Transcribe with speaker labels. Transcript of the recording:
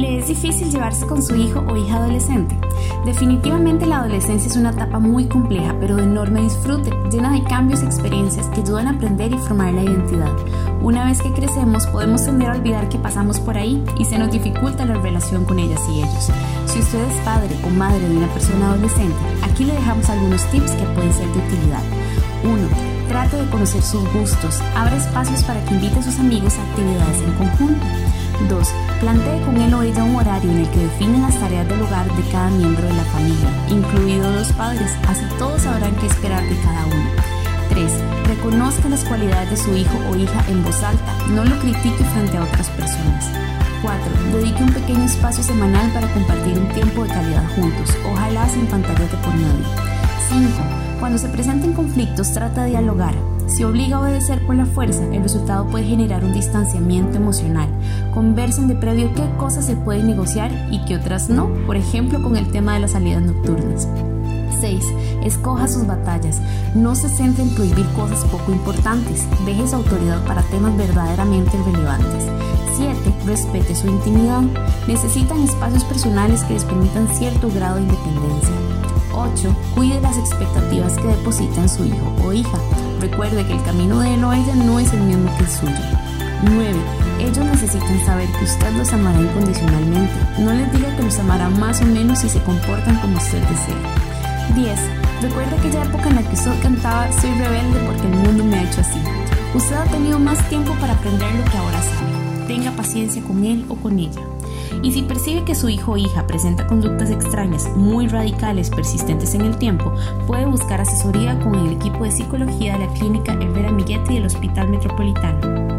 Speaker 1: ¿Le es difícil llevarse con su hijo o hija adolescente? Definitivamente la adolescencia es una etapa muy compleja, pero de enorme disfrute, llena de cambios y experiencias que ayudan a aprender y formar la identidad. Una vez que crecemos, podemos tender a olvidar que pasamos por ahí y se nos dificulta la relación con ellas y ellos. Si usted es padre o madre de una persona adolescente, aquí le dejamos algunos tips que pueden ser de utilidad. 1. Trate de conocer sus gustos. Abra espacios para que invite a sus amigos a actividades en conjunto. 2. Plantee con él o ella un horario en el que definen las tareas del hogar de cada miembro de la familia, incluidos los padres, así todos sabrán qué esperar de cada uno. 3. Reconozca las cualidades de su hijo o hija en voz alta, no lo critique frente a otras personas. 4. Dedique un pequeño espacio semanal para compartir un tiempo de calidad juntos, ojalá sin pantallas de por medio. 5. Cuando se presenten conflictos, trata de dialogar. Si obliga a obedecer por la fuerza, el resultado puede generar un distanciamiento emocional. Conversen de previo qué cosas se pueden negociar y qué otras no, por ejemplo con el tema de las salidas nocturnas. 6. Escoja sus batallas. No se centre en prohibir cosas poco importantes. Deje su autoridad para temas verdaderamente relevantes. 7. Respete su intimidad. Necesitan espacios personales que les permitan cierto grado de independencia. 8. Cuide las expectativas que deposita en su hijo o hija. Recuerde que el camino de él o ella no es el mismo que el suyo. 9. Ellos necesitan saber que usted los amará incondicionalmente. No les diga que los amará más o menos si se comportan como usted desea. 10. Recuerda aquella época en la que usted cantaba Soy rebelde porque el mundo me ha hecho así. Usted ha tenido más tiempo para aprender lo que ahora sabe. Tenga paciencia con él o con ella. Y si percibe que su hijo o hija presenta conductas extrañas, muy radicales, persistentes en el tiempo, puede buscar asesoría con el equipo de psicología de la clínica Elvera Miguetti del Hospital Metropolitano.